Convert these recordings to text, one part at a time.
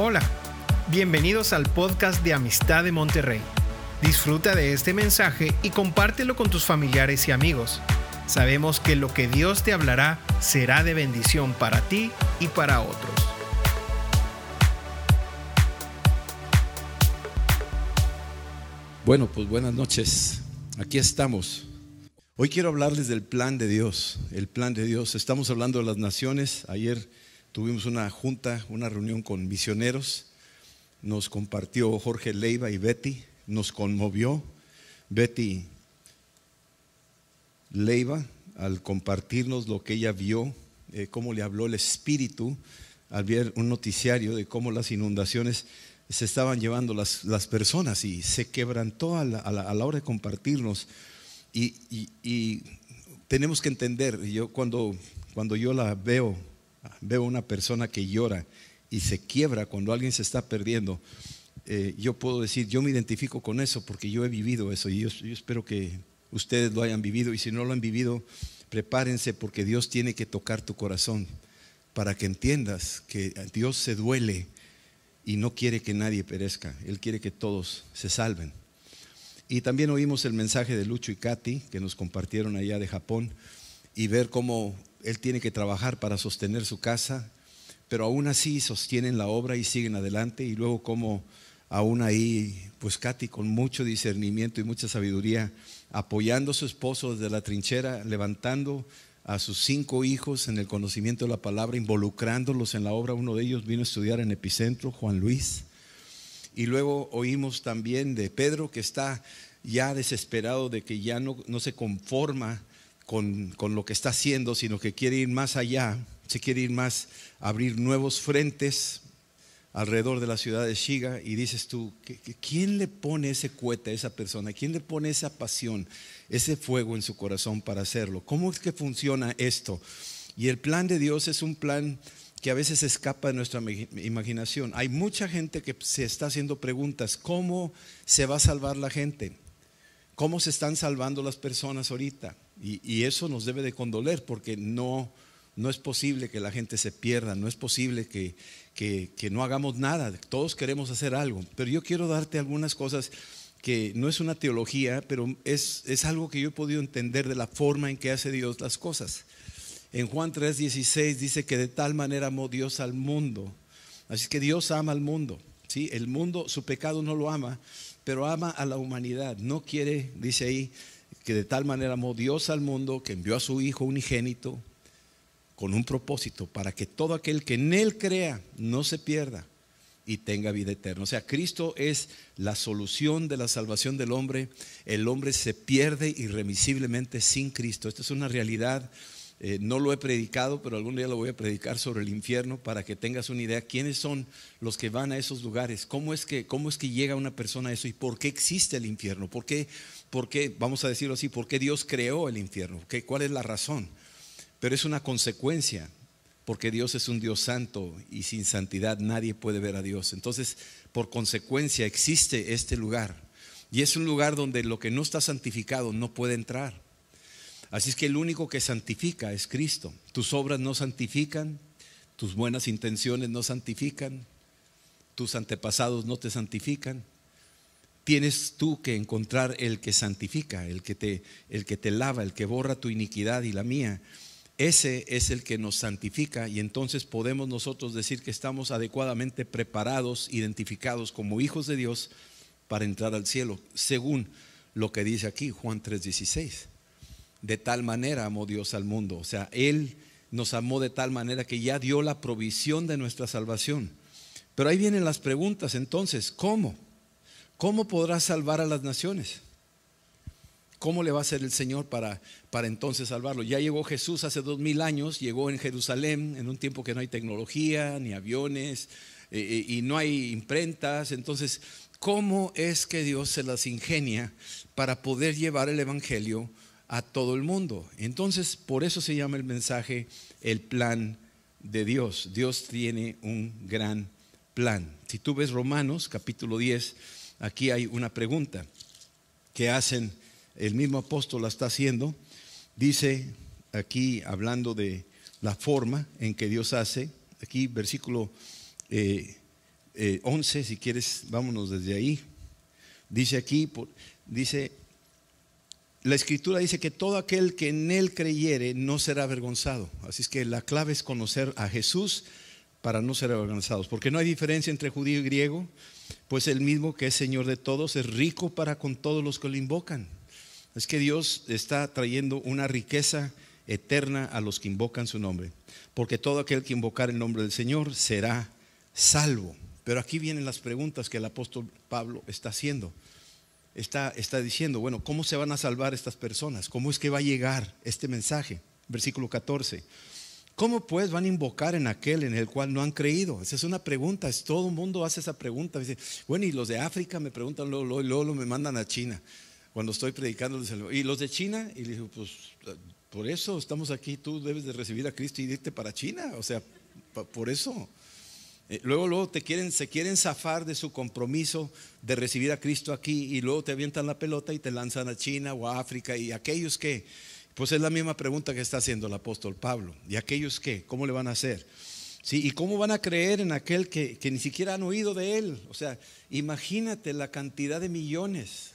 Hola, bienvenidos al podcast de Amistad de Monterrey. Disfruta de este mensaje y compártelo con tus familiares y amigos. Sabemos que lo que Dios te hablará será de bendición para ti y para otros. Bueno, pues buenas noches. Aquí estamos. Hoy quiero hablarles del plan de Dios, el plan de Dios. Estamos hablando de las naciones. Ayer tuvimos una junta, una reunión con misioneros. Nos compartió Jorge Leiva y Betty, nos conmovió. Betty Leiva al compartirnos lo que ella vio, eh, cómo le habló el Espíritu al ver un noticiario de cómo las inundaciones se estaban llevando las, las personas y se quebrantó a la, a la, hora de compartirnos. Y, y, y, tenemos que entender, yo cuando, cuando yo la veo veo una persona que llora y se quiebra cuando alguien se está perdiendo, eh, yo puedo decir, yo me identifico con eso porque yo he vivido eso y yo, espero que ustedes lo hayan vivido. Y si no lo han vivido, prepárense porque Dios tiene que tocar tu corazón para que entiendas que Dios se duele y no quiere que nadie perezca, Él quiere que todos se salven. Y también oímos el mensaje de Lucho y Katy que nos compartieron allá de Japón y ver cómo él tiene que trabajar para sostener su casa, pero aún así sostienen la obra y siguen adelante y luego como aún ahí, pues Katy con mucho discernimiento y mucha sabiduría, apoyando a su esposo desde la trinchera, levantando a sus cinco hijos en el conocimiento de la palabra, involucrándolos en la obra. Uno de ellos vino a estudiar en Epicentro, Juan Luis. Y luego oímos también de Pedro que está ya desesperado de que ya no, no se conforma con, lo que está haciendo, sino que quiere ir más allá, se quiere ir más, abrir nuevos frentes alrededor de la ciudad de Shiga y dices tú, ¿quién le pone ese cohete a esa persona? ¿Quién le pone esa pasión, ese fuego en su corazón para hacerlo? ¿Cómo es que funciona esto? Y el plan de Dios es un plan que a veces escapa de nuestra imaginación. Hay mucha gente que se está haciendo preguntas, ¿cómo se va a salvar la gente? ¿Cómo se están salvando las personas ahorita? Y, eso nos debe de condoler porque no, no es posible que la gente se pierda, no es posible que, que, no hagamos nada, todos queremos hacer algo. Pero yo quiero darte algunas cosas que no es una teología, pero es, es algo que yo he podido entender de la forma en que hace Dios las cosas. En Juan 3:16 dice que de tal manera amó Dios al mundo. Así que Dios ama al mundo. ¿sí? El mundo, su pecado no lo ama, pero ama a la humanidad. No quiere, dice ahí, que de tal manera amó Dios al mundo que envió a su Hijo unigénito con un propósito para que todo aquel que en Él crea no se pierda y tenga vida eterna. O sea, Cristo es la solución de la salvación del hombre. El hombre se pierde irremisiblemente sin Cristo. Esta es una realidad. Eh, no lo he predicado, pero algún día lo voy a predicar sobre el infierno para que tengas una idea quiénes son los que van a esos lugares, cómo es que, cómo es que llega una persona a eso y por qué existe el infierno, por qué por qué, vamos a decirlo así, por qué Dios creó el infierno, cuál es la razón. Pero es una consecuencia, porque Dios es un Dios santo y sin santidad nadie puede ver a Dios. Entonces, por consecuencia, existe este lugar. Y es un lugar donde lo que no está santificado no puede entrar. Así es que el único que santifica es Cristo. Tus obras no santifican, tus buenas intenciones no santifican, tus antepasados no te santifican tienes tú que encontrar el que santifica, el que te, el que te lava, el que borra tu iniquidad y la mía. Ese es el que nos santifica y entonces podemos nosotros decir que estamos adecuadamente preparados, identificados como hijos de Dios para entrar al cielo, según lo que dice aquí Juan 3:16. De tal manera amó Dios al mundo, o sea, Él nos amó de tal manera que ya dio la provisión de nuestra salvación. Pero ahí vienen las preguntas entonces, ¿cómo? ¿Cómo podrá salvar a las naciones? ¿Cómo le va a hacer el Señor para, para entonces salvarlo? Ya llegó Jesús hace dos mil años, llegó en Jerusalén en un tiempo que no hay tecnología, ni aviones, eh, eh, y no hay imprentas. Entonces, ¿cómo es que Dios se las ingenia para poder llevar el Evangelio a todo el mundo? Entonces, por eso se llama el mensaje el plan de Dios. Dios tiene un gran plan. Si tú ves Romanos capítulo 10, aquí hay una pregunta que hacen, el mismo apóstol la está haciendo, dice aquí hablando de la forma en que Dios hace, aquí versículo 10 eh, 11, si quieres, vámonos desde ahí. Dice aquí, dice, la escritura dice que todo aquel que en él creyere no será avergonzado. Así es que la clave es conocer a Jesús para no ser avergonzados, porque no hay diferencia entre judío y griego, pues el mismo que es Señor de todos es rico para con todos los que lo invocan. Es que Dios está trayendo una riqueza eterna a los que invocan su nombre, porque todo aquel que invocar el nombre del Señor será salvo. Pero aquí vienen las preguntas que el apóstol Pablo está haciendo está, diciendo, bueno, ¿cómo se van a salvar estas personas? ¿Cómo es que va a llegar este mensaje? Versículo 14. ¿Cómo pues van a invocar en aquel en el cual no han creído? Esa es una pregunta, es, todo el mundo hace esa pregunta. Dice, bueno, y los de África me preguntan, luego, luego, me mandan a China cuando estoy predicando. ¿Y los de China? Y le digo, pues por eso estamos aquí, tú debes de recibir a Cristo y irte para China. O sea, por eso. Eh, luego, luego te quieren, se quieren zafar de su compromiso de recibir a Cristo aquí y luego te avientan la pelota y te lanzan a China o a África y aquellos que, pues es la misma pregunta que está haciendo el apóstol Pablo. ¿Y aquellos qué? ¿Cómo le van a hacer? ¿Sí? ¿Y cómo van a creer en aquel que, ni siquiera han oído de él? O sea, imagínate la cantidad de millones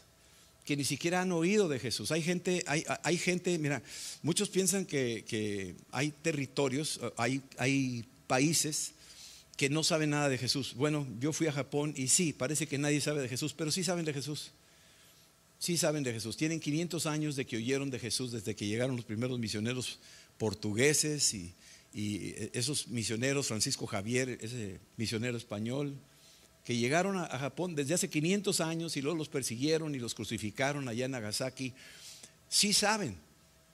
que ni siquiera han oído de Jesús. Hay gente, hay, hay gente, mira, muchos piensan que, que hay territorios, hay, hay países que no saben nada de Jesús. Bueno, yo fui a Japón y sí, parece que nadie sabe de Jesús, pero sí saben de Jesús. Sí saben de Jesús. Tienen 500 años de que oyeron de Jesús desde que llegaron los primeros misioneros portugueses y, esos misioneros, Francisco Javier, ese misionero español, que llegaron a, a Japón desde hace 500 años y luego los persiguieron y los crucificaron allá en Nagasaki. Sí saben,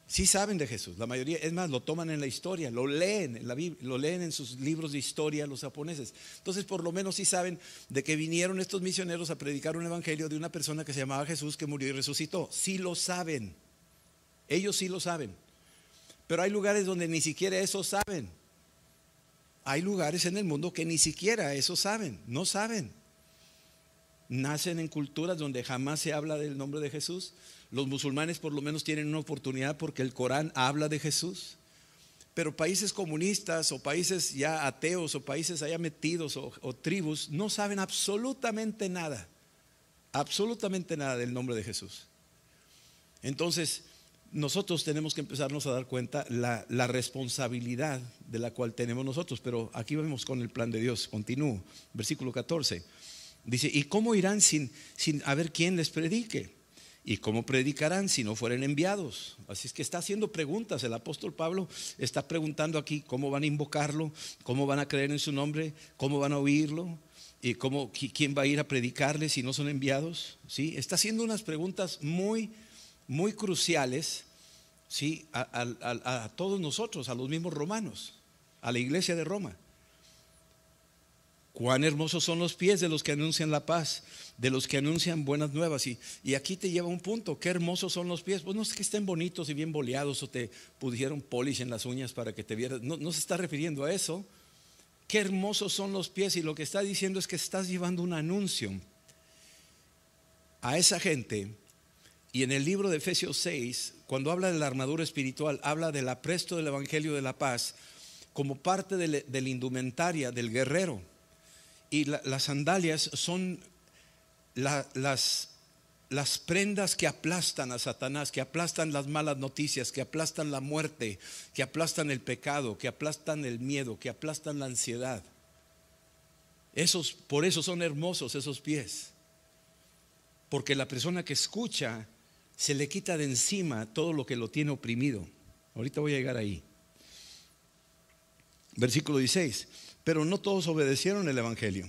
sí saben de Jesús. La mayoría, es más, lo toman en la historia, lo leen en la Biblia, lo leen en sus libros de historia los japoneses. Entonces, por lo menos sí saben de que vinieron estos misioneros a predicar un evangelio de una persona que se llamaba Jesús que murió y resucitó. Sí lo saben. Ellos sí lo saben. Pero hay lugares donde ni siquiera eso saben. Hay lugares en el mundo que ni siquiera eso saben, no saben. Nacen en culturas donde jamás se habla del nombre de Jesús los musulmanes por lo menos tienen una oportunidad porque el Corán habla de Jesús. Pero países comunistas o países ya ateos o países allá metidos o, tribus no saben absolutamente nada, absolutamente nada del nombre de Jesús. Entonces, nosotros tenemos que empezarnos a dar cuenta la, la, responsabilidad de la cual tenemos nosotros. Pero aquí vemos con el plan de Dios. Continúo. Versículo 14. Dice, ¿y cómo irán sin, sin haber quien les predique? ¿Y cómo predicarán si no fueren enviados? Así es que está haciendo preguntas. El apóstol Pablo está preguntando aquí cómo van a invocarlo, cómo van a creer en su nombre, cómo van a oírlo y cómo, quién va a ir a predicarle si no son enviados. ¿Sí? Está haciendo unas preguntas muy, muy cruciales ¿sí? a todos nosotros, a los mismos romanos, a la iglesia de Roma. Cuán hermosos son los pies de los que anuncian la paz, de los que anuncian buenas nuevas. Y, y, aquí te lleva un punto, qué hermosos son los pies. Pues no es que estén bonitos y bien boleados o te pusieron polish en las uñas para que te vieras. No, no se está refiriendo a eso. Qué hermosos son los pies. Y lo que está diciendo es que estás llevando un anuncio a esa gente. Y en el libro de Efesios 6, cuando habla de la armadura espiritual, habla del apresto del Evangelio de la paz como parte de la indumentaria del guerrero. Y las sandalias son las, las prendas que aplastan a Satanás, que aplastan las malas noticias, que aplastan la muerte, que aplastan el pecado, que aplastan el miedo, que aplastan la ansiedad. Esos, por eso son hermosos esos pies. Porque la persona que escucha se le quita de encima todo lo que lo tiene oprimido. Ahorita voy a llegar ahí. Versículo 16 pero no todos obedecieron el Evangelio.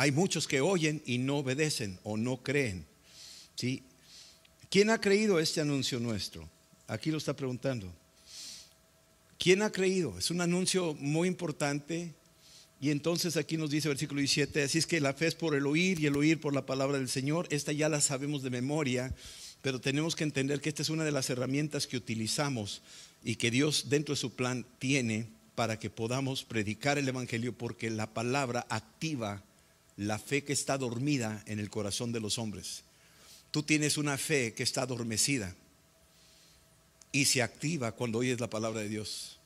Hay muchos que oyen y no obedecen o no creen. ¿Sí? ¿Quién ha creído este anuncio nuestro? Aquí lo está preguntando. ¿Quién ha creído? Es un anuncio muy importante. Y entonces aquí nos dice versículo 17, así es que la fe es por el oír y el oír por la palabra del Señor. Esta ya la sabemos de memoria, pero tenemos que entender que esta es una de las herramientas que utilizamos y que Dios dentro de su plan tiene para que podamos predicar el Evangelio porque la palabra activa la fe que está dormida en el corazón de los hombres. Tú tienes una fe que está adormecida y se activa cuando oyes la palabra de Dios.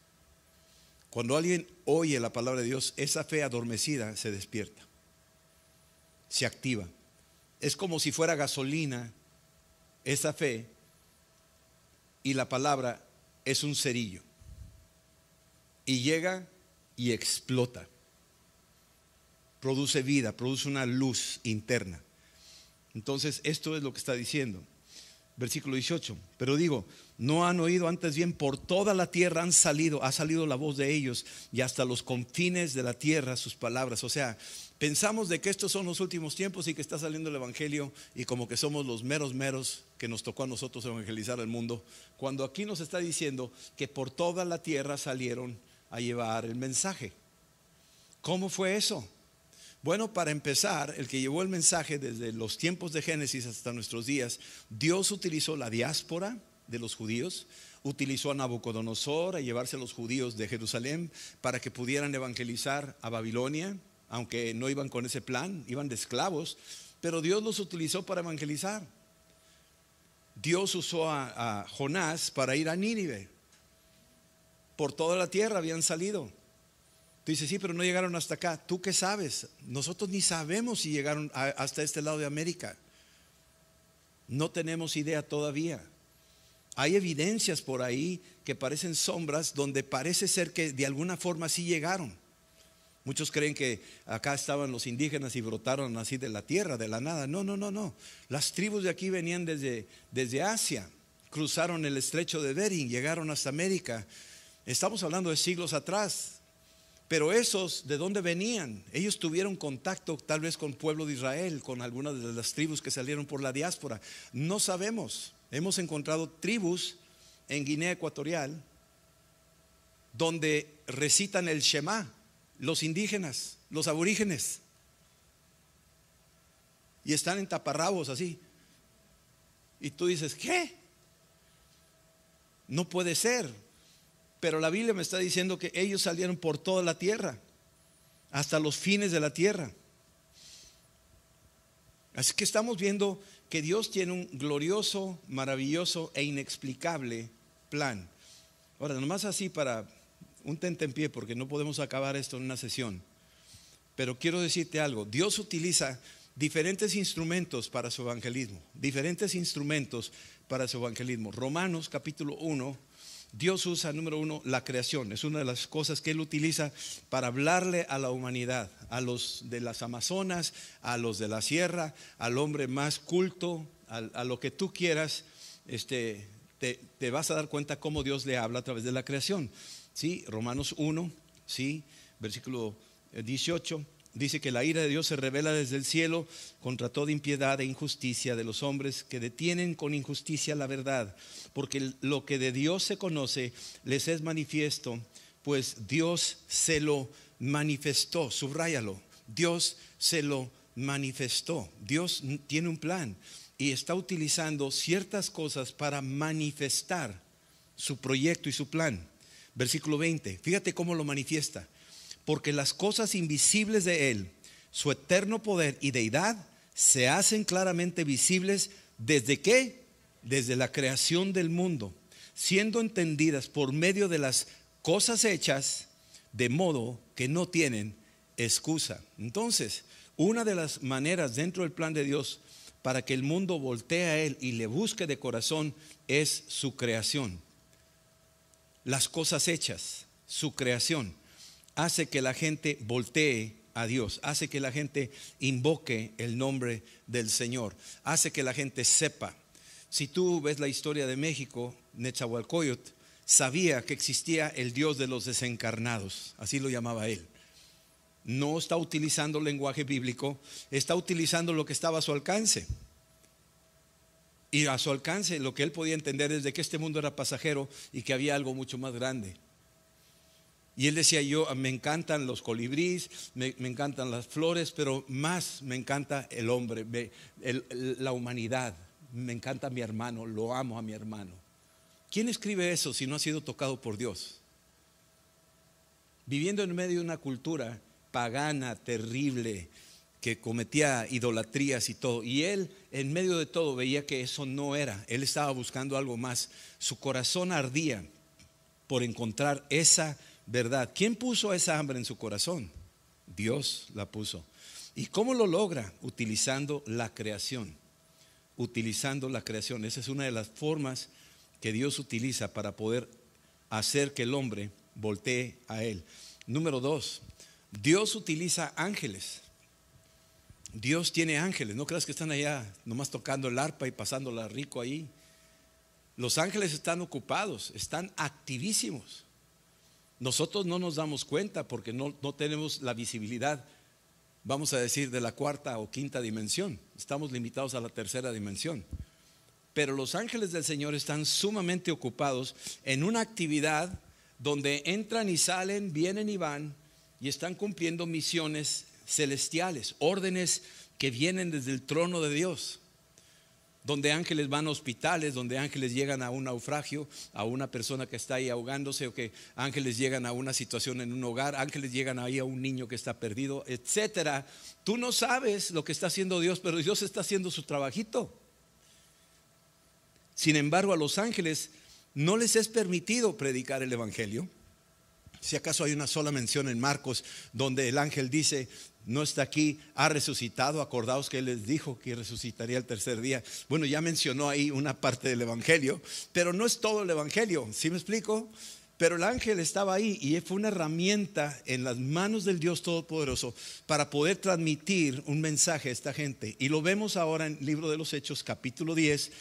Cuando alguien oye la palabra de Dios, esa fe adormecida se despierta. se activa. Es como si fuera gasolina esa fe y la palabra es un cerillo. Y llega y explota. Produce vida, produce una luz interna. Entonces, esto es lo que está diciendo. Versículo 18. Pero digo, no han oído antes bien, por toda la tierra han salido, ha salido la voz de ellos y hasta los confines de la tierra sus palabras. O sea, pensamos de que estos son los últimos tiempos y que está saliendo el Evangelio y como que somos los meros meros que nos tocó a nosotros evangelizar el mundo, cuando aquí nos está diciendo que por toda la tierra salieron a llevar el mensaje. ¿Cómo fue eso? Bueno, para empezar, el que llevó el mensaje desde los tiempos de Génesis hasta nuestros días, Dios utilizó la diáspora de los judíos, utilizó a Nabucodonosor a llevarse a los judíos de Jerusalén para que pudieran evangelizar a Babilonia, aunque no iban con ese plan, iban de esclavos, pero Dios los utilizó para evangelizar. Dios usó a, a Jonás para ir a Nínive. Por toda la tierra habían salido. Tú dices, sí, pero no llegaron hasta acá. ¿Tú qué sabes? Nosotros ni sabemos si llegaron hasta este lado de América. No tenemos idea todavía. Hay evidencias por ahí que parecen sombras donde parece ser que de alguna forma sí llegaron. Muchos creen que acá estaban los indígenas y brotaron así de la tierra, de la nada. No, no, no, no. Las tribus de aquí venían desde, desde Asia, cruzaron el estrecho de Bering, llegaron hasta América. Estamos hablando de siglos atrás. Pero esos, ¿de dónde venían? Ellos tuvieron contacto tal vez con el pueblo de Israel, con algunas de las tribus que salieron por la diáspora. No sabemos. Hemos encontrado tribus en Guinea Ecuatorial donde recitan el Shema, los indígenas, los aborígenes. Y están en taparrabos así. Y tú dices, ¿qué? No puede ser. Pero la Biblia me está diciendo que ellos salieron por toda la tierra, hasta los fines de la tierra. Así que estamos viendo que Dios tiene un glorioso, maravilloso e inexplicable plan. Ahora, nomás así para un tente en pie, porque no podemos acabar esto en una sesión. Pero quiero decirte algo, Dios utiliza diferentes instrumentos para su evangelismo, diferentes instrumentos para su evangelismo. Romanos capítulo 1 Dios usa, número uno, la creación. Es una de las cosas que Él utiliza para hablarle a la humanidad, a los de las Amazonas, a los de la sierra, al hombre más culto, a, lo que tú quieras. Este, te, te, vas a dar cuenta cómo Dios le habla a través de la creación. ¿Sí? Romanos 1, ¿sí? versículo 18 dice que la ira de Dios se revela desde el cielo contra toda impiedad e injusticia de los hombres que detienen con injusticia la verdad, porque lo que de Dios se conoce les es manifiesto, pues Dios se lo manifestó, subráyalo, Dios se lo manifestó, Dios tiene un plan y está utilizando ciertas cosas para manifestar su proyecto y su plan. Versículo 20, fíjate cómo lo manifiesta porque las cosas invisibles de Él, su eterno poder y deidad, se hacen claramente visibles desde qué? Desde la creación del mundo, siendo entendidas por medio de las cosas hechas, de modo que no tienen excusa. Entonces, una de las maneras dentro del plan de Dios para que el mundo voltee a Él y le busque de corazón es su creación. Las cosas hechas, su creación hace que la gente voltee a Dios, hace que la gente invoque el nombre del Señor, hace que la gente sepa. Si tú ves la historia de México, Nechahualcoyot sabía que existía el Dios de los desencarnados, así lo llamaba él. No está utilizando lenguaje bíblico, está utilizando lo que estaba a su alcance. Y a su alcance lo que él podía entender es de que este mundo era pasajero y que había algo mucho más grande. Y él decía, yo me encantan los colibríes, me, encantan las flores, pero más me encanta el hombre, la humanidad. Me encanta mi hermano, lo amo a mi hermano. ¿Quién escribe eso si no ha sido tocado por Dios? Viviendo en medio de una cultura pagana, terrible, que cometía idolatrías y todo. Y él en medio de todo veía que eso no era. Él estaba buscando algo más. Su corazón ardía por encontrar esa verdad. ¿Quién puso esa hambre en su corazón? Dios la puso. ¿Y cómo lo logra? Utilizando la creación. Utilizando la creación. Esa es una de las formas que Dios utiliza para poder hacer que el hombre voltee a Él. Número dos, Dios utiliza ángeles. Dios tiene ángeles. No creas que están allá nomás tocando el arpa y pasándola rico ahí. Los ángeles están ocupados, están activísimos. Nosotros no nos damos cuenta porque no, no tenemos la visibilidad vamos a decir, de la cuarta o quinta dimensión. Estamos limitados a la tercera dimensión. Pero los ángeles del Señor están sumamente ocupados en una actividad donde entran y salen, vienen y van y están cumpliendo misiones celestiales, órdenes que vienen desde el trono de Dios donde ángeles van a hospitales, donde ángeles llegan a un naufragio, a una persona que está ahí ahogándose, o que ángeles llegan a una situación en un hogar, ángeles llegan ahí a un niño que está perdido, etcétera. Tú no sabes lo que está haciendo Dios, pero Dios está haciendo su trabajito. Sin embargo, a los ángeles no les es permitido predicar el evangelio. Si acaso hay una sola mención en Marcos donde el ángel dice, no está aquí, ha resucitado. Acordaos que Él les dijo que resucitaría el tercer día. Bueno, ya mencionó ahí una parte del Evangelio, pero no es todo el Evangelio, ¿sí me explico? Pero el ángel estaba ahí y fue una herramienta en las manos del Dios Todopoderoso para poder transmitir un mensaje a esta gente. Y lo vemos ahora en el libro de los Hechos, capítulo 10,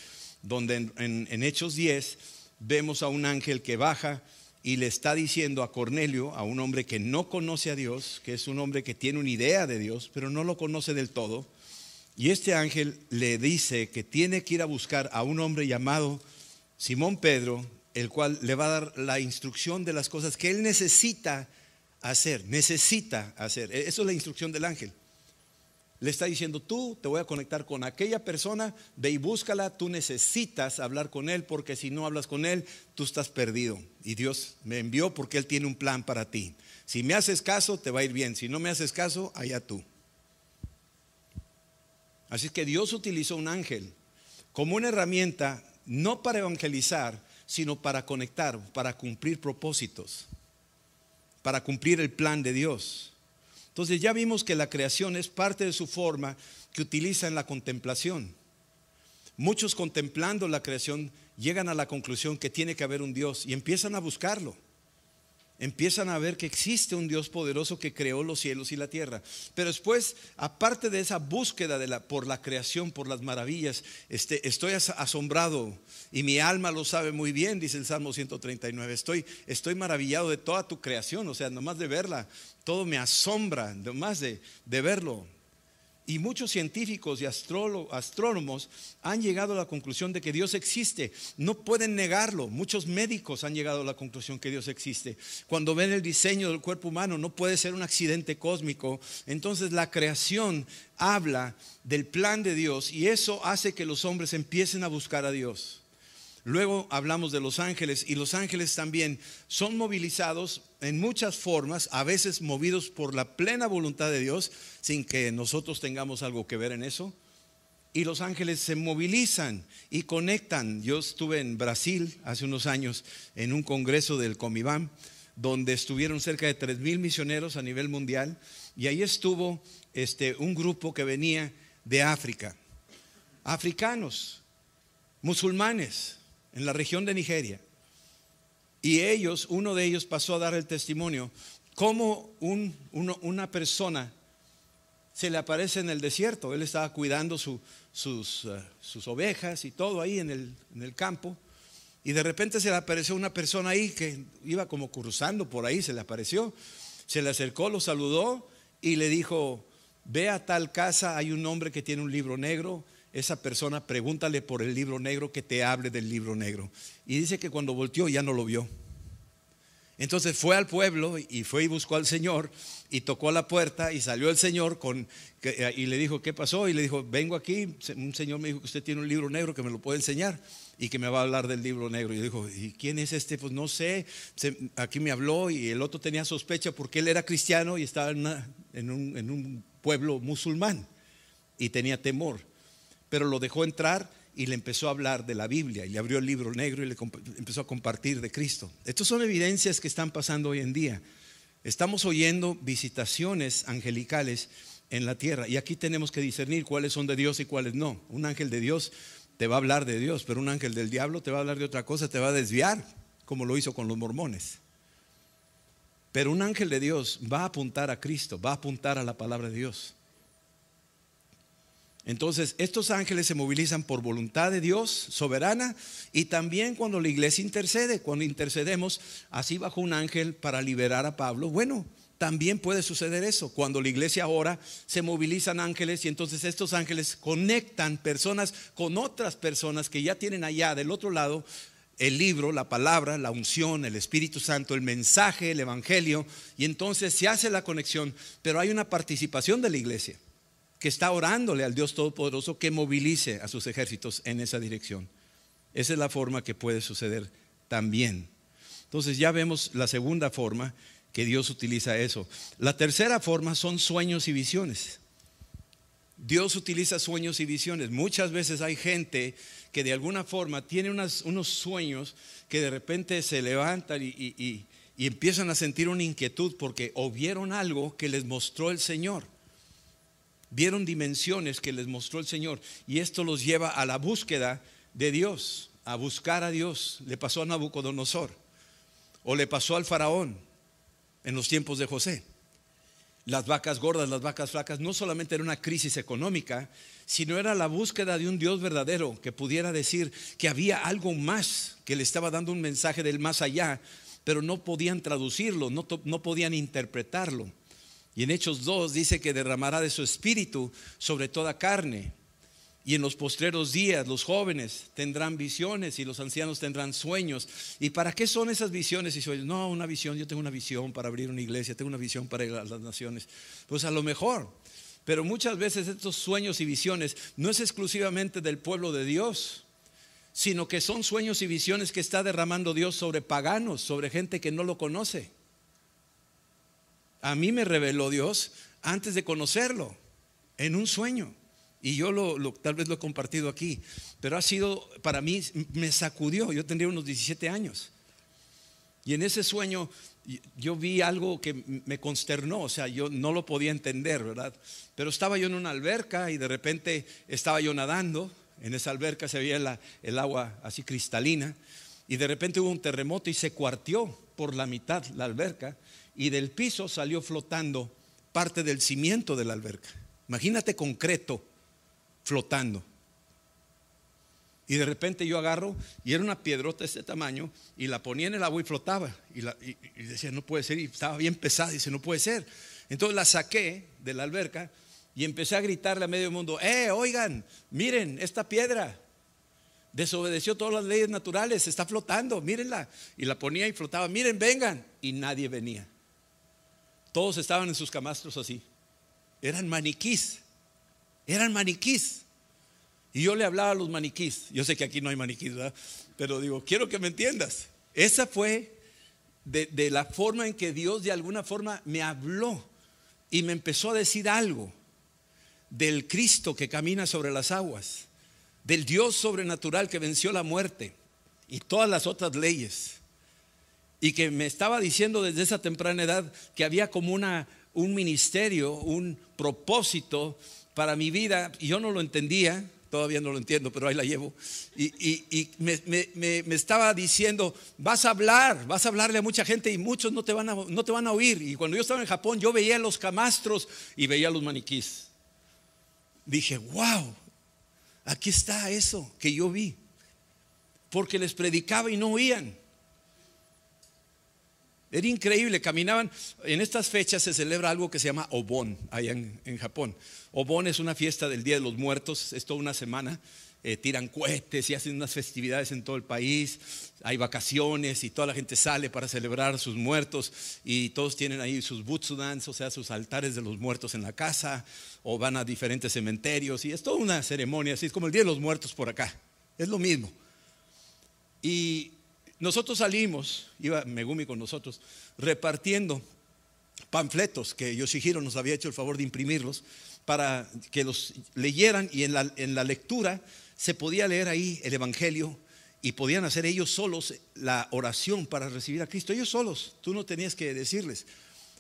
donde en, en Hechos 10 vemos a un ángel que baja y le está diciendo a Cornelio, a un hombre que no conoce a Dios, que es un hombre que tiene una idea de Dios, pero no lo conoce del todo. Y este ángel le dice que tiene que ir a buscar a un hombre llamado Simón Pedro, el cual le va a dar la instrucción de las cosas que él necesita hacer, necesita hacer. E-, eso es la instrucción del ángel le está diciendo, tú te voy a conectar con aquella persona, ve y búscala, tú necesitas hablar con él porque si no hablas con él, tú estás perdido. Y Dios me envió porque Él tiene un plan para ti. Si me haces caso, te va a ir bien. Si no me haces caso, allá tú. Así que Dios utilizó un ángel como una herramienta, no para evangelizar, sino para conectar, para cumplir propósitos, para cumplir el plan de Dios. Entonces ya vimos que la creación es parte de su forma que utiliza en la contemplación. Muchos contemplando la creación llegan a la conclusión que tiene que haber un Dios y empiezan a buscarlo empiezan a ver que existe un Dios poderoso que creó los cielos y la tierra. Pero después, aparte de esa búsqueda por la creación, por las maravillas, este, estoy asombrado y mi alma lo sabe muy bien, dice el Salmo 139. Estoy, estoy maravillado de toda tu creación, o sea, nomás de verla, todo me asombra, nomás de, de verlo. Y muchos científicos y astrónomos han llegado a la conclusión de que Dios existe. No pueden negarlo. Muchos médicos han llegado a la conclusión que Dios existe. Cuando ven el diseño del cuerpo humano, no puede ser un accidente cósmico. Entonces la creación habla del plan de Dios y eso hace que los hombres empiecen a buscar a Dios. Luego hablamos de los ángeles y los ángeles también son movilizados en muchas formas, a veces movidos por la plena voluntad de Dios, sin que nosotros tengamos algo que ver en eso. Y los ángeles se movilizan y conectan. Yo estuve en Brasil hace unos años en un congreso del Comibam, donde estuvieron cerca de tres mil misioneros a nivel mundial, y ahí estuvo este, un grupo que venía de África, africanos, musulmanes, en la región de Nigeria. Y ellos, uno de ellos pasó a dar el testimonio, cómo una persona se le aparece en el desierto. Él estaba cuidando sus, uh, sus, ovejas y todo ahí en el campo. Y de repente se le apareció una persona ahí que iba como cruzando por ahí, se le apareció. Se le acercó, lo saludó y le dijo, ve a tal casa, hay un hombre que tiene un libro negro, esa persona pregúntale por el libro negro que te hable del libro negro. Y dice que cuando volteó ya no lo vio. Entonces fue al pueblo y fue y buscó al Señor y tocó la puerta y salió el Señor con, eh, y le dijo, ¿qué pasó? Y le dijo, vengo aquí, un Señor me dijo que usted tiene un libro negro que me lo puede enseñar y que me va a hablar del libro negro. Y dijo, ¿y quién es este? Pues no sé, aquí me habló y el otro tenía sospecha porque él era cristiano y estaba en un pueblo musulmán y tenía temor pero lo dejó entrar y le empezó a hablar de la Biblia y le abrió el libro negro y le empezó a compartir de Cristo. Estas son evidencias que están pasando hoy en día. Estamos oyendo visitaciones angelicales en la tierra y aquí tenemos que discernir cuáles son de Dios y cuáles no. Un ángel de Dios te va a hablar de Dios, pero un ángel del diablo te va a hablar de otra cosa, te va a desviar, como lo hizo con los mormones. Pero un ángel de Dios va a apuntar a Cristo, va a apuntar a la palabra de Dios. Entonces, estos ángeles se movilizan por voluntad de Dios soberana y también cuando la iglesia intercede, cuando intercedemos, así bajo un ángel para liberar a Pablo. Bueno, también puede suceder eso. Cuando la iglesia ora, se movilizan ángeles y entonces estos ángeles conectan personas con otras personas que ya tienen allá del otro lado el libro, la palabra, la unción, el Espíritu Santo, el mensaje, el Evangelio, y entonces se hace la conexión, pero hay una participación de la iglesia que está orándole al Dios Todopoderoso que movilice a sus ejércitos en esa dirección. Esa es la forma que puede suceder también. Entonces ya vemos la segunda forma que Dios utiliza eso. La tercera forma son sueños y visiones. Dios utiliza sueños y visiones. Muchas veces hay gente que de alguna forma tiene unos sueños que de repente se levantan y, y empiezan a sentir una inquietud porque o vieron algo que les mostró el Señor vieron dimensiones que les mostró el Señor y esto los lleva a la búsqueda de Dios, a buscar a Dios. Le pasó a Nabucodonosor o le pasó al faraón en los tiempos de José. Las vacas gordas, las vacas flacas, no solamente era una crisis económica, sino era la búsqueda de un Dios verdadero que pudiera decir que había algo más, que le estaba dando un mensaje del más allá, pero no podían traducirlo, no, no podían interpretarlo. Y en Hechos 2 dice que derramará de su espíritu sobre toda carne. Y en los postreros días los jóvenes tendrán visiones y los ancianos tendrán sueños. ¿Y para qué son esas visiones y sueños? No, una visión, yo tengo una visión para abrir una iglesia, tengo una visión para las naciones. Pues a lo mejor. Pero muchas veces estos sueños y visiones no es exclusivamente del pueblo de Dios, sino que son sueños y visiones que está derramando Dios sobre paganos, sobre gente que no lo conoce a mí me reveló Dios antes de conocerlo, en un sueño. Y yo lo, tal vez lo he compartido aquí, pero ha sido, para mí, me sacudió. Yo tendría unos 17 años. Y en ese sueño yo vi algo que me consternó, o sea, yo no lo podía entender, ¿verdad? Pero estaba yo en una alberca y de repente estaba yo nadando, en esa alberca se veía el agua así cristalina, y de repente hubo un terremoto y se cuartió por la mitad la alberca, y del piso salió flotando parte del cimiento de la alberca. Imagínate concreto flotando. Y de repente yo agarro y era una piedrota de este tamaño y la ponía en el agua y flotaba. Y, decía, no puede ser. Y estaba bien pesada. Y dice, no puede ser. Entonces la saqué de la alberca y empecé a gritarle a medio mundo, eh, oigan, miren esta piedra. Desobedeció todas las leyes naturales, está flotando, mírenla. Y la ponía y flotaba, miren, vengan. Y nadie venía. Todos estaban en sus camastros así. Eran maniquís. Eran maniquís. Y yo le hablaba a los maniquís. Yo sé que aquí no hay maniquís, ¿verdad? Pero digo, quiero que me entiendas. Esa fue de, de la forma en que Dios de alguna forma me habló y me empezó a decir algo del Cristo que camina sobre las aguas, del Dios sobrenatural que venció la muerte y todas las otras leyes y que me estaba diciendo desde esa temprana edad que había como una, un ministerio, un propósito para mi vida, y yo no lo entendía, todavía no lo entiendo, pero ahí la llevo, y, me, estaba diciendo, vas a hablar, vas a hablarle a mucha gente y muchos no te, van a, no te van a oír. Y cuando yo estaba en Japón, yo veía los camastros y veía los maniquís. Dije, wow, aquí está eso que yo vi, porque les predicaba y no oían. Era increíble, caminaban. En estas fechas se celebra algo que se llama Obon, allá en, Japón. Obon es una fiesta del Día de los Muertos, es toda una semana. Eh, tiran cohetes y hacen unas festividades en todo el país. Hay vacaciones y toda la gente sale para celebrar sus muertos y todos tienen ahí sus butsudans, o sea, sus altares de los muertos en la casa o van a diferentes cementerios y es toda una ceremonia, así es como el Día de los Muertos por acá. Es lo mismo. Y nosotros salimos, iba Megumi con nosotros, repartiendo panfletos que Yoshihiro nos había hecho el favor de imprimirlos para que los leyeran y en la, en la lectura se podía leer ahí el Evangelio y podían hacer ellos solos la oración para recibir a Cristo, ellos solos, tú no tenías que decirles.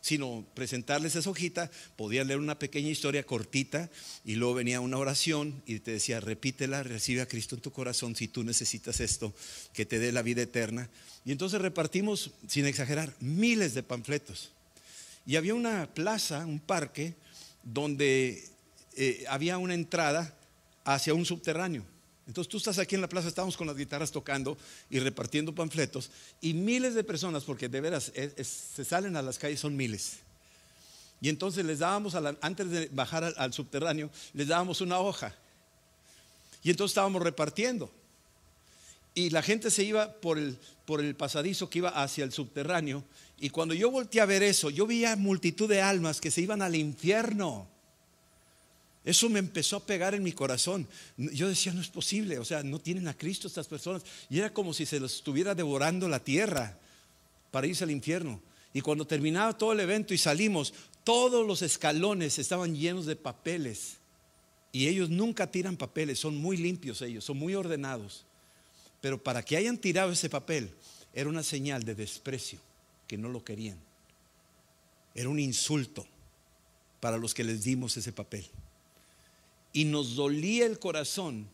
Sino presentarles esa hojita, podía leer una pequeña historia cortita y luego venía una oración y te decía, repítela, recibe a Cristo en tu corazón si tú necesitas esto, que te dé la vida eterna. Y entonces repartimos, sin exagerar, miles de panfletos. Y había una plaza, un parque, donde eh, había una entrada hacia un subterráneo. Entonces tú estás aquí en la plaza, estamos con las guitarras tocando y repartiendo panfletos y miles de personas, porque de veras se salen a las calles, son miles. Y entonces les dábamos, antes de bajar al, subterráneo, les dábamos una hoja. Y entonces estábamos repartiendo. Y la gente se iba por el, por el pasadizo que iba hacia el subterráneo. Y cuando yo volteé a ver eso, yo veía multitud de almas que se iban al infierno. Eso me empezó a pegar en mi corazón. Yo decía, no es posible, o sea, no tienen a Cristo estas personas. Y era como si se los estuviera devorando la tierra para irse al infierno. Y cuando terminaba todo el evento y salimos, todos los escalones estaban llenos de papeles. Y ellos nunca tiran papeles, son muy limpios ellos, son muy ordenados. Pero para que hayan tirado ese papel, era una señal de desprecio, que no lo querían. Era un insulto para los que les dimos ese papel y nos dolía el corazón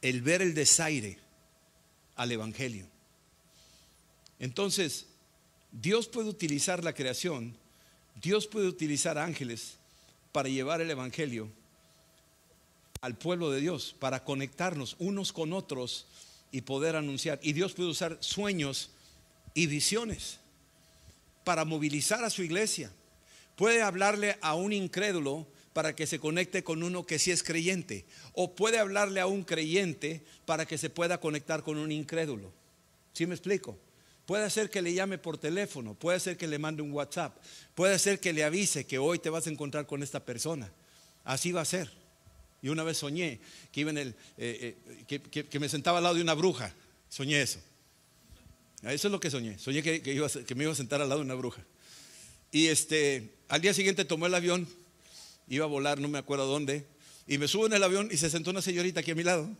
el ver el desaire al Evangelio. Entonces, Dios puede utilizar la creación, Dios puede utilizar ángeles para llevar el Evangelio al pueblo de Dios, para conectarnos unos con otros y poder anunciar. Y Dios puede usar sueños y visiones para movilizar a su iglesia. Puede hablarle a un incrédulo para que se conecte con uno que sí es creyente. O puede hablarle a un creyente para que se pueda conectar con un incrédulo. ¿Sí me explico? Puede ser que le llame por teléfono, puede ser que le mande un WhatsApp, puede ser que le avise que hoy te vas a encontrar con esta persona. Así va a ser. Y una vez soñé que, iba en el, eh, eh, que, me sentaba al lado de una bruja. Soñé eso. Eso es lo que soñé. Soñé que, que me iba a sentar al lado de una bruja. Y este, al día siguiente tomó el avión iba a volar, no me acuerdo dónde, y me subo en el avión y se sentó una señorita aquí a mi lado.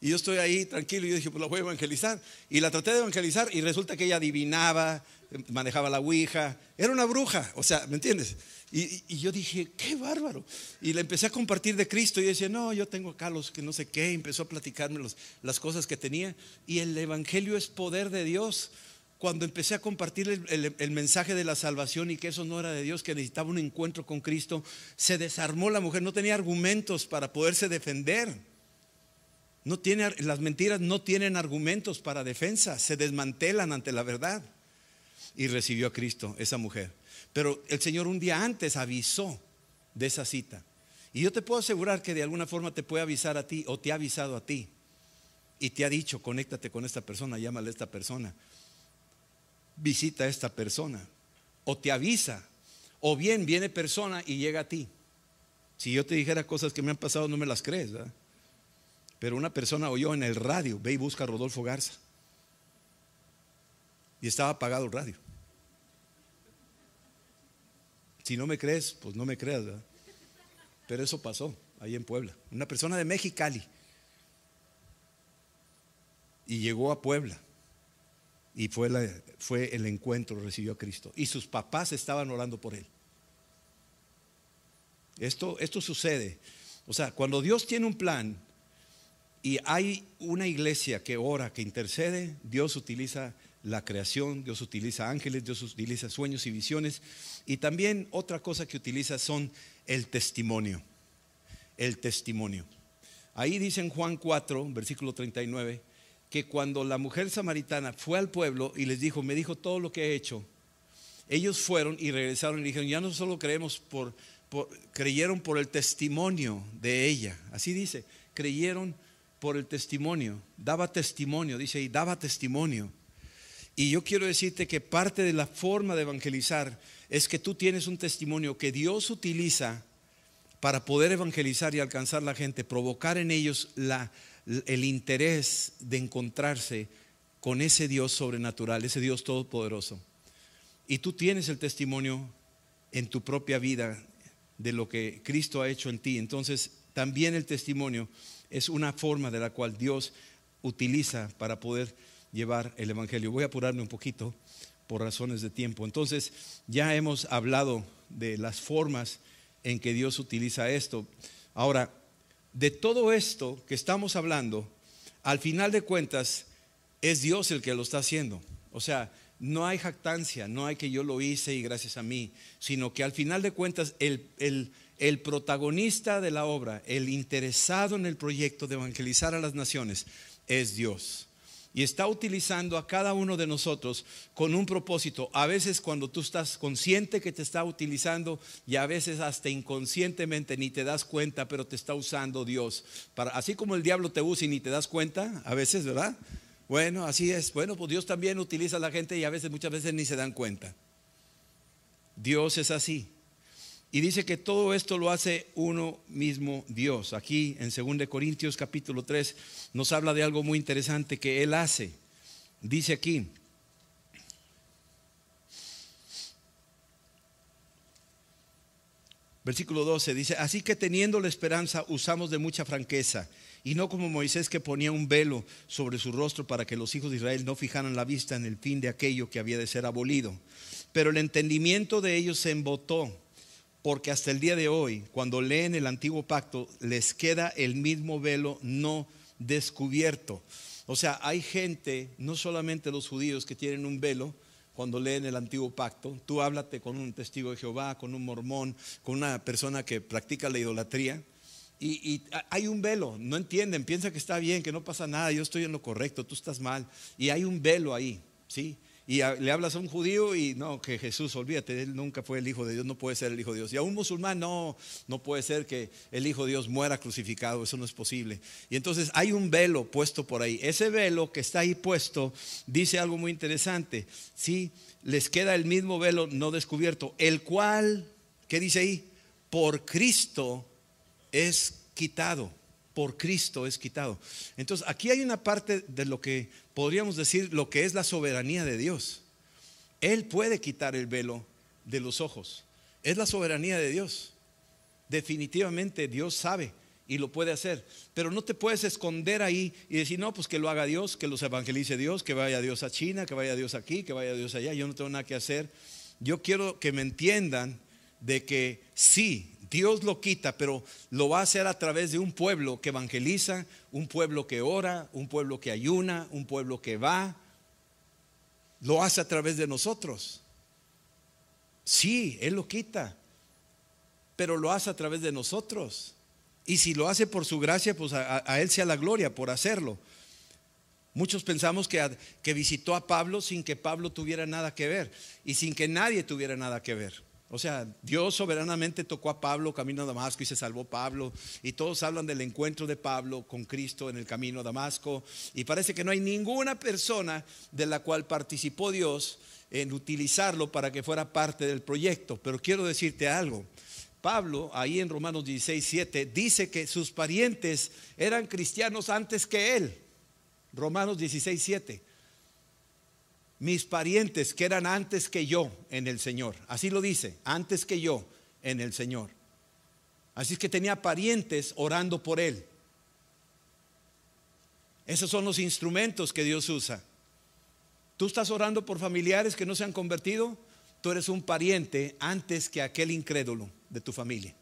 Y yo estoy ahí tranquilo y yo dije, pues la voy a evangelizar. Y la traté de evangelizar y resulta que ella adivinaba, manejaba la ouija, era una bruja, o sea, ¿me entiendes? Y, yo dije, qué bárbaro. Y le empecé a compartir de Cristo y decía, no, yo tengo acá los que no sé qué, empezó a platicarme las cosas que tenía. Y el Evangelio es poder de Dios cuando empecé a compartir el, mensaje de la salvación y que eso no era de Dios, que necesitaba un encuentro con Cristo, se desarmó la mujer, no tenía argumentos para poderse defender. No tiene, las mentiras no tienen argumentos para defensa, se desmantelan ante la verdad. Y recibió a Cristo esa mujer. Pero el Señor un día antes avisó de esa cita. Y yo te puedo asegurar que de alguna forma te puede avisar a ti o te ha avisado a ti. Y te ha dicho, conéctate con esta persona, llámale a esta persona visita a esta persona o te avisa o bien viene persona y llega a ti. Si yo te dijera cosas que me han pasado no me las crees, ¿verdad? Pero una persona oyó en el radio, ve y busca a Rodolfo Garza. Y estaba apagado el radio. Si no me crees, pues no me creas, ¿verdad? Pero eso pasó ahí en Puebla. Una persona de Mexicali. Y llegó a Puebla y fue, fue el encuentro, recibió a Cristo. Y sus papás estaban orando por él. Esto, esto sucede. O sea, cuando Dios tiene un plan y hay una iglesia que ora, que intercede, Dios utiliza la creación, Dios utiliza ángeles, Dios utiliza sueños y visiones. Y también otra cosa que utiliza son el testimonio. El testimonio. Ahí dice en Juan 4, versículo 39, que cuando la mujer samaritana fue al pueblo y les dijo, me dijo todo lo que he hecho, ellos fueron y regresaron y dijeron, ya no solo creemos por, creyeron por el testimonio de ella, así dice, creyeron por el testimonio, daba testimonio, dice, y daba testimonio. Y yo quiero decirte que parte de la forma de evangelizar es que tú tienes un testimonio que Dios utiliza para poder evangelizar y alcanzar la gente, provocar en ellos la, el interés de encontrarse con ese Dios sobrenatural, ese Dios todopoderoso. Y tú tienes el testimonio en tu propia vida de lo que Cristo ha hecho en ti. Entonces, también el testimonio es una forma de la cual Dios utiliza para poder llevar el Evangelio. Voy a apurarme un poquito por razones de tiempo. Entonces, ya hemos hablado de las formas en que Dios utiliza esto. Ahora, de todo esto que estamos hablando, al final de cuentas, es Dios el que lo está haciendo. O sea, no hay jactancia, no hay que yo lo hice y gracias a mí, sino que al final de cuentas el, el, protagonista de la obra, el interesado en el proyecto de evangelizar a las naciones, es Dios. Y está utilizando a cada uno de nosotros con un propósito. A veces cuando tú estás consciente que te está utilizando y a veces hasta inconscientemente ni te das cuenta, pero te está usando Dios. Para, así como el diablo te usa y ni te das cuenta, a veces, ¿verdad? Bueno, así es. Bueno, pues Dios también utiliza a la gente y a veces, muchas veces ni se dan cuenta. Dios es así. Y dice que todo esto lo hace uno mismo Dios. Aquí en 2 Corintios capítulo 3 nos habla de algo muy interesante que Él hace. Dice aquí, versículo 12, dice, así que teniendo la esperanza usamos de mucha franqueza y no como Moisés que ponía un velo sobre su rostro para que los hijos de Israel no fijaran la vista en el fin de aquello que había de ser abolido. Pero el entendimiento de ellos se embotó, porque hasta el día de hoy, cuando leen el antiguo pacto, les queda el mismo velo no descubierto. O sea, hay gente, no solamente los judíos que tienen un velo, cuando leen el antiguo pacto, tú háblate con un testigo de Jehová, con un mormón, con una persona que practica la idolatría, y, hay un velo, no entienden, piensa que está bien, que no pasa nada, yo estoy en lo correcto, tú estás mal. Y hay un velo ahí, ¿sí? Y le hablas a un judío y no, que Jesús, olvídate, él nunca fue el Hijo de Dios, no puede ser el Hijo de Dios. Y a un musulmán, no, no puede ser que el Hijo de Dios muera crucificado, eso no es posible. Y entonces hay un velo puesto por ahí. Ese velo que está ahí puesto dice algo muy interesante, ¿sí? Les queda el mismo velo no descubierto, el cual, ¿qué dice ahí? Por Cristo es quitado, por Cristo es quitado. Entonces, aquí hay una parte de lo que podríamos decir lo que es la soberanía de Dios. Él puede quitar el velo de los ojos. Es la soberanía de Dios. Definitivamente Dios sabe y lo puede hacer. Pero no te puedes esconder ahí y decir, no, pues que lo haga Dios, que los evangelice Dios, que vaya Dios a China, que vaya Dios aquí, que vaya Dios allá. Yo no tengo nada que hacer. Yo quiero que me entiendan de que sí, Dios lo quita, pero lo va a hacer a través de un pueblo que evangeliza, un pueblo que ora, un pueblo que ayuna, un pueblo que va. Lo hace a través de nosotros. Sí, Él lo quita, pero lo hace a través de nosotros. Y si lo hace por su gracia, pues a, Él sea la gloria por hacerlo. Muchos pensamos que, que visitó a Pablo sin que Pablo tuviera nada que ver y sin que nadie tuviera nada que ver. O sea, Dios soberanamente tocó a Pablo camino a Damasco y se salvó Pablo. Y todos hablan del encuentro de Pablo con Cristo en el camino a Damasco. Y parece que no hay ninguna persona de la cual participó Dios en utilizarlo para que fuera parte del proyecto. Pero quiero decirte algo. Pablo, ahí en Romanos 16, 7, dice que sus parientes eran cristianos antes que él. Romanos 16, 7 mis parientes que eran antes que yo en el Señor. Así lo dice, antes que yo en el Señor. Así es que tenía parientes orando por él. Esos son los instrumentos que Dios usa. Tú estás orando por familiares que no se han convertido, tú eres un pariente antes que aquel incrédulo de tu familia.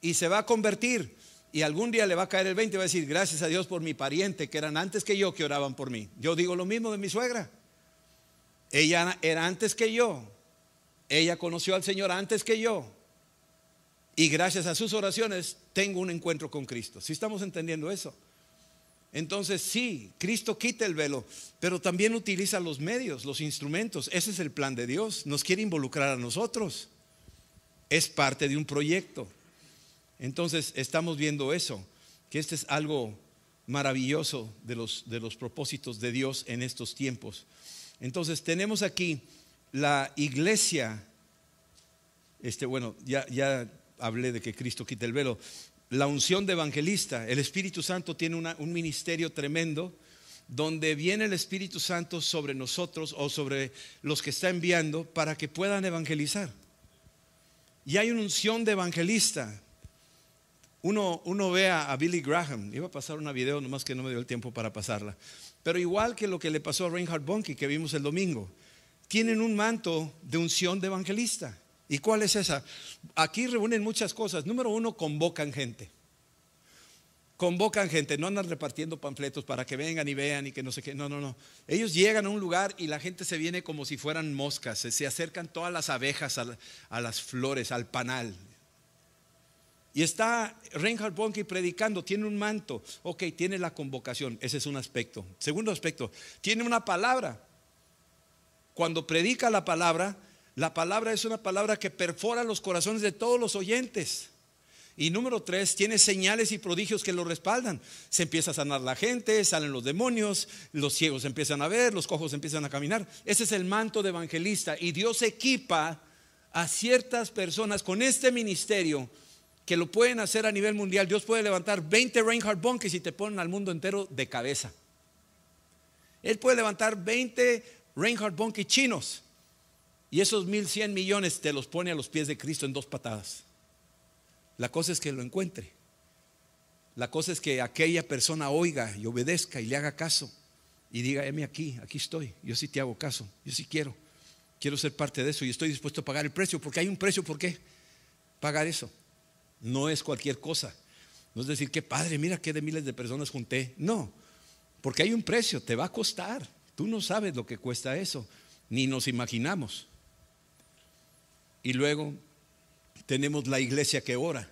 Y se va a convertir y algún día le va a caer el 20 y va a decir, gracias a Dios por mi pariente que eran antes que yo que oraban por mí. Yo digo lo mismo de mi suegra. Ella era antes que yo. Ella conoció al Señor antes que yo. Y gracias a sus oraciones tengo un encuentro con Cristo. Si estamos entendiendo eso? Entonces sí, Cristo quita el velo, pero también utiliza los medios, los instrumentos. Ese es el plan de Dios. Nos quiere involucrar a nosotros. Es parte de un proyecto. Entonces estamos viendo eso, que este es algo maravilloso de los, de los propósitos de Dios en estos tiempos. Entonces tenemos aquí la iglesia, este, bueno, ya, ya hablé de que Cristo quita el velo, la unción de evangelista, el Espíritu Santo tiene un ministerio tremendo donde viene el Espíritu Santo sobre nosotros o sobre los que está enviando para que puedan evangelizar. Y hay una unción de evangelista. Uno, uno ve a, Billy Graham, iba a pasar una video, nomás que no me dio el tiempo para pasarla. Pero igual que lo que le pasó a Reinhard Bonnke que vimos el domingo, tienen un manto de unción de evangelista. ¿Y cuál es esa? Aquí reúnen muchas cosas. Número uno, convocan gente. Convocan gente, no andan repartiendo panfletos para que vengan y vean y que no sé qué. No, no, no. Ellos llegan a un lugar y la gente se viene como si fueran moscas. Se acercan todas las abejas a, las flores, al panal. Y está Reinhard Bonnke predicando, tiene un manto. Ok, tiene la convocación, ese es un aspecto. Segundo aspecto, tiene una palabra. Cuando predica la palabra, la palabra es una palabra que perfora los corazones de todos los oyentes. Y número tres, tiene señales y prodigios que lo respaldan. Se empieza a sanar la gente, salen los demonios, los ciegos empiezan a ver, los cojos empiezan a caminar. Ese es el manto de evangelista. Y Dios equipa a ciertas personas con este ministerio que lo pueden hacer a nivel mundial. Dios puede levantar 20 Reinhard Bonkes y te ponen al mundo entero de cabeza. Él puede levantar 20 Reinhard Bonnke chinos y esos 1100 millones te los pone a los pies de Cristo en dos patadas. La cosa es que lo encuentre. La cosa es que aquella persona oiga y obedezca y le haga caso y diga, heme aquí, aquí estoy, yo sí te hago caso, yo sí quiero, quiero ser parte de eso y estoy dispuesto a pagar el precio, porque hay un precio, ¿por qué? Pagar eso. No es cualquier cosa. No es decir, que padre, mira qué de miles de personas junté. No, porque hay un precio, te va a costar. Tú no sabes lo que cuesta eso, ni nos imaginamos. Y luego tenemos la iglesia que ora.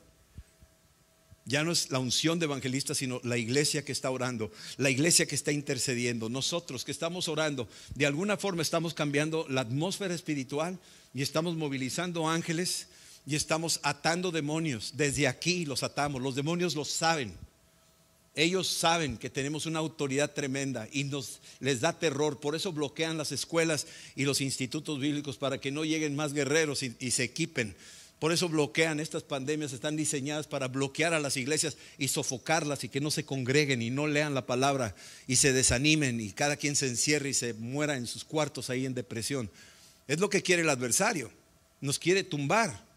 Ya no es la unción de evangelista, sino la iglesia que está orando, la iglesia que está intercediendo. Nosotros que estamos orando, de alguna forma estamos cambiando la atmósfera espiritual y estamos movilizando ángeles y estamos atando demonios. Desde aquí los atamos. Los demonios lo saben. Ellos saben que tenemos una autoridad tremenda y nos les da terror. Por eso bloquean las escuelas y los institutos bíblicos para que no lleguen más guerreros y se equipen por eso bloquean estas pandemias, están diseñadas para bloquear a las iglesias y sofocarlas y que no se congreguen y no lean la palabra y se desanimen y cada quien se encierre y se muera en sus cuartos ahí en depresión. Es lo que quiere el adversario, nos quiere tumbar.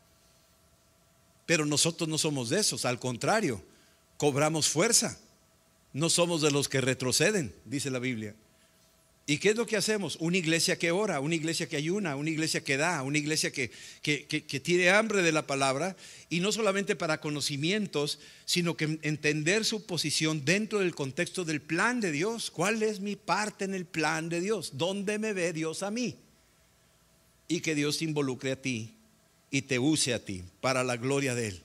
Pero nosotros no somos de esos, al contrario, cobramos fuerza. No somos de los que retroceden, dice la Biblia. ¿Y qué es lo que hacemos? Una iglesia que ora, una iglesia que ayuna, una iglesia que da, una iglesia que, que, tiene hambre de la palabra y no solamente para conocimientos, sino que entender su posición dentro del contexto del plan de Dios. ¿Cuál es mi parte en el plan de Dios? ¿Dónde me ve Dios a mí? Y que Dios involucre a ti y te use a ti para la gloria de Él.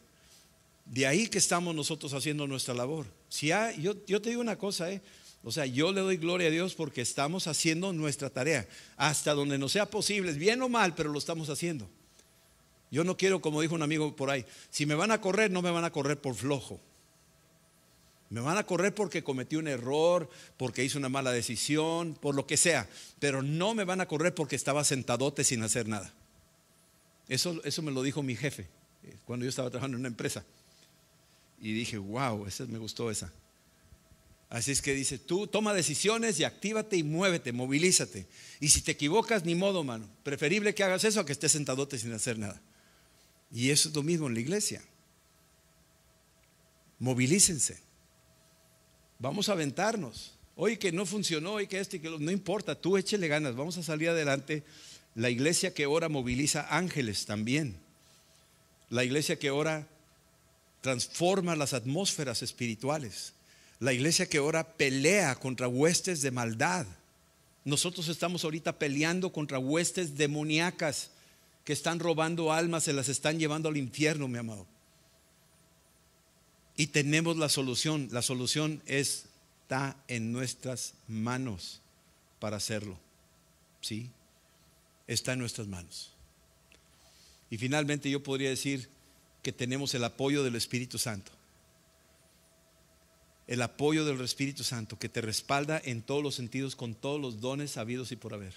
De ahí que estamos nosotros haciendo nuestra labor. Si yo, te digo una cosa, ¿eh? O sea, yo le doy gloria a Dios porque estamos haciendo nuestra tarea hasta donde no sea posible, bien o mal, pero lo estamos haciendo. Yo no quiero, como dijo un amigo por ahí, si me van a correr, no me van a correr por flojo. Me van a correr porque cometí un error, porque hice una mala decisión, por lo que sea, pero no me van a correr porque estaba sentadote sin hacer nada. Eso, eso me lo dijo mi jefe eh, cuando yo estaba trabajando en una empresa. Y dije, wow, esa, me gustó esa. Así es que dice, tú toma decisiones y actívate y muévete, movilízate. Y si te equivocas, ni modo, mano. Preferible que hagas eso a que estés sentadote sin hacer nada. Y eso es lo mismo en la iglesia. Movilícense. Vamos a aventarnos. Hoy que no funcionó, hoy que esto y que lo, no importa, tú échele ganas, vamos a salir adelante. La iglesia que ora moviliza ángeles también. La iglesia que ora transforma las atmósferas espirituales. La iglesia que ora pelea contra huestes de maldad. Nosotros estamos ahorita peleando contra huestes demoníacas que están robando almas, se las están llevando al infierno, mi amado. Y tenemos la solución. La solución está en nuestras manos para hacerlo. ¿Sí? Está en nuestras manos. Y finalmente yo podría decir que tenemos el apoyo del Espíritu Santo el apoyo del Espíritu Santo que te respalda en todos los sentidos con todos los dones sabidos y por haber.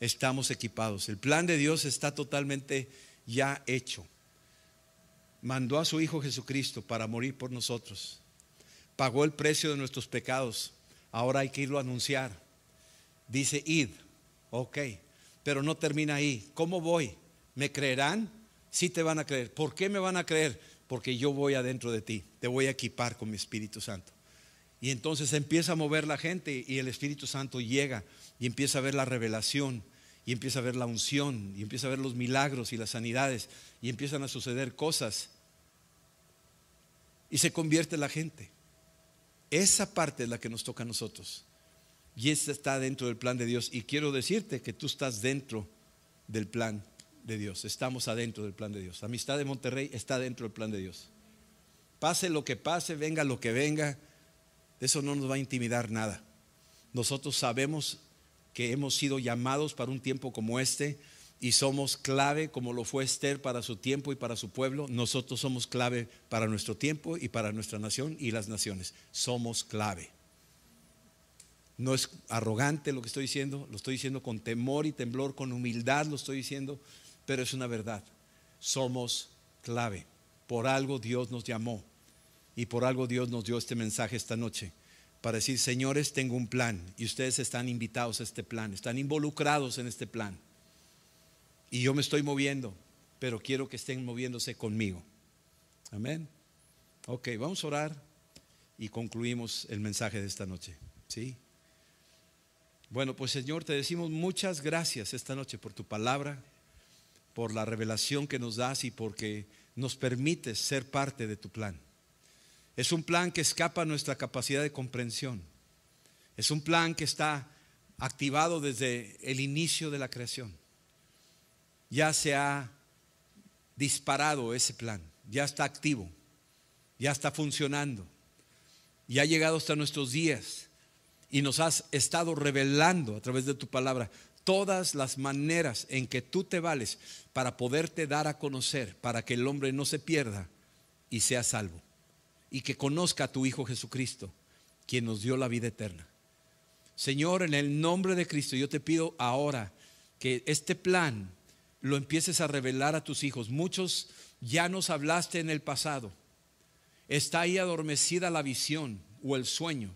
Estamos equipados. El plan de Dios está totalmente ya hecho. Mandó a su Hijo Jesucristo para morir por nosotros. Pagó el precio de nuestros pecados. Ahora hay que irlo a anunciar. Dice, id. Ok. Pero no termina ahí. ¿Cómo voy? ¿Me creerán? Sí te van a creer. ¿Por qué me van a creer? porque yo voy adentro de ti, te voy a equipar con mi Espíritu Santo. Y entonces empieza a mover la gente y el Espíritu Santo llega y empieza a ver la revelación y empieza a ver la unción y empieza a ver los milagros y las sanidades y empiezan a suceder cosas y se convierte la gente. Esa parte es la que nos toca a nosotros. Y esa está dentro del plan de Dios. Y quiero decirte que tú estás dentro del plan de Dios. Estamos adentro del plan de Dios. Amistad de Monterrey está dentro del plan de Dios. Pase lo que pase, venga lo que venga, eso no nos va a intimidar nada. Nosotros sabemos que hemos sido llamados para un tiempo como este y somos clave como lo fue Esther para su tiempo y para su pueblo. Nosotros somos clave para nuestro tiempo y para nuestra nación y las naciones. Somos clave. No es arrogante lo que estoy diciendo, lo estoy diciendo con temor y temblor, con humildad lo estoy diciendo, pero es una verdad. Somos clave. Por algo Dios nos llamó y por algo Dios nos dio este mensaje esta noche para decir, señores, tengo un plan y ustedes están invitados a este plan, están involucrados en este plan. Y yo me estoy moviendo, pero quiero que estén moviéndose conmigo. Amén. Ok, vamos a orar y concluimos el mensaje de esta noche. ¿Sí? Bueno, pues Señor, te decimos muchas gracias esta noche por tu palabra, por la revelación que nos das y porque nos permites ser parte de tu plan. Es un plan que escapa a nuestra capacidad de comprensión. Es un plan que está activado desde el inicio de la creación. Ya se ha disparado ese plan, ya está activo, ya está funcionando, ya ha llegado hasta nuestros días y nos has estado revelando a través de tu palabra todas las maneras en que tú te vales para poderte dar a conocer, para que el hombre no se pierda y sea salvo. Y que conozca a tu Hijo Jesucristo, quien nos dio la vida eterna. Señor, en el nombre de Cristo, yo te pido ahora que este plan lo empieces a revelar a tus hijos. Muchos ya nos hablaste en el pasado. Está ahí adormecida la visión o el sueño.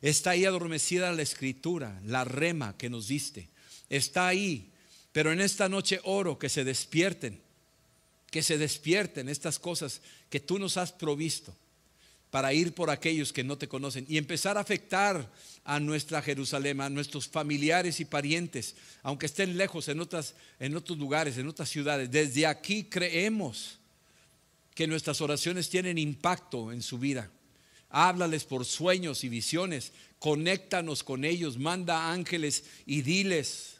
Está ahí adormecida la escritura, la rema que nos diste. Está ahí. Pero en esta noche oro que se despierten, que se despierten estas cosas que tú nos has provisto para ir por aquellos que no te conocen y empezar a afectar a nuestra Jerusalén, a nuestros familiares y parientes, aunque estén lejos en, en otros lugares, en otras ciudades. Desde aquí creemos que nuestras oraciones tienen impacto en su vida. Háblales por sueños y visiones. Conéctanos con ellos. Manda ángeles y diles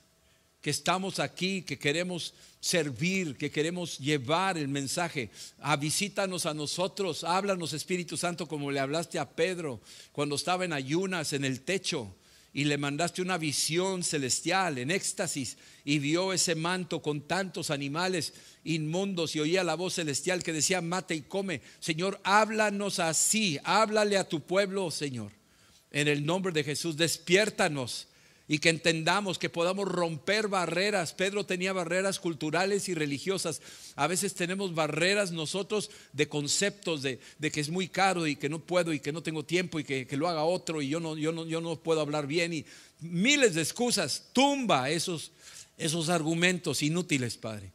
que estamos aquí, que queremos servir, que queremos llevar el mensaje. A visítanos a nosotros. Háblanos, Espíritu Santo, como le hablaste a Pedro cuando estaba en ayunas en el techo y le mandaste una visión celestial en éxtasis y vio ese manto con tantos animales inmundos y oía la voz celestial que decía, mate y come. Señor, háblanos así, háblale a tu pueblo, Señor. En el nombre de Jesús, despiértanos y que entendamos que podamos romper barreras. Pedro tenía barreras culturales y religiosas. A veces tenemos barreras nosotros de conceptos de, que es muy caro y que no puedo y que no tengo tiempo y que, lo haga otro y yo no, yo, no, yo no puedo hablar bien y miles de excusas. Tumba esos, esos argumentos inútiles, Padre.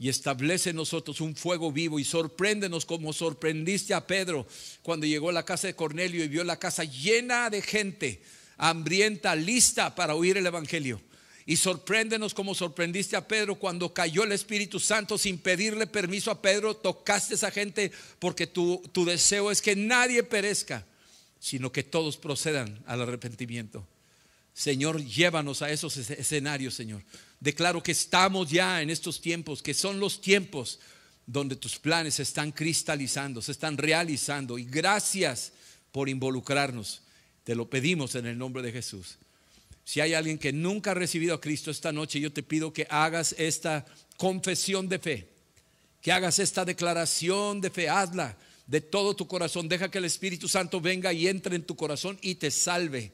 Y establece en nosotros un fuego vivo y sorpréndenos como sorprendiste a Pedro cuando llegó a la casa de Cornelio y vio la casa llena de gente hambrienta, lista para oír el Evangelio. Y sorpréndenos como sorprendiste a Pedro cuando cayó el Espíritu Santo sin pedirle permiso a Pedro, tocaste a esa gente porque tu, tu deseo es que nadie perezca, sino que todos procedan al arrepentimiento. Señor, llévanos a esos escenarios, Señor. Declaro que estamos ya en estos tiempos, que son los tiempos donde tus planes se están cristalizando, se están realizando. Y gracias por involucrarnos. Te lo pedimos en el nombre de Jesús. Si hay alguien que nunca ha recibido a Cristo esta noche, yo te pido que hagas esta confesión de fe, que hagas esta declaración de fe, hazla de todo tu corazón. Deja que el Espíritu Santo venga y entre en tu corazón y te salve,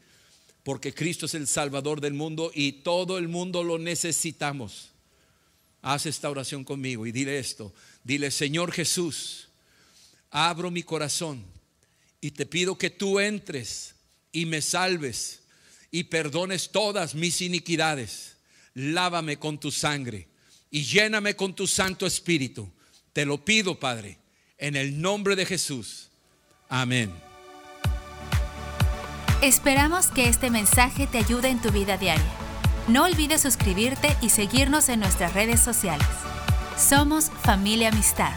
porque Cristo es el Salvador del mundo y todo el mundo lo necesitamos. Haz esta oración conmigo y dile esto. Dile, Señor Jesús, abro mi corazón y te pido que tú entres y me salves y perdones todas mis iniquidades. Lávame con tu sangre y lléname con tu Santo Espíritu. Te lo pido, Padre, en el nombre de Jesús. Amén. Esperamos que este mensaje te ayude en tu vida diaria. No olvides suscribirte y seguirnos en nuestras redes sociales. Somos Familia Amistad.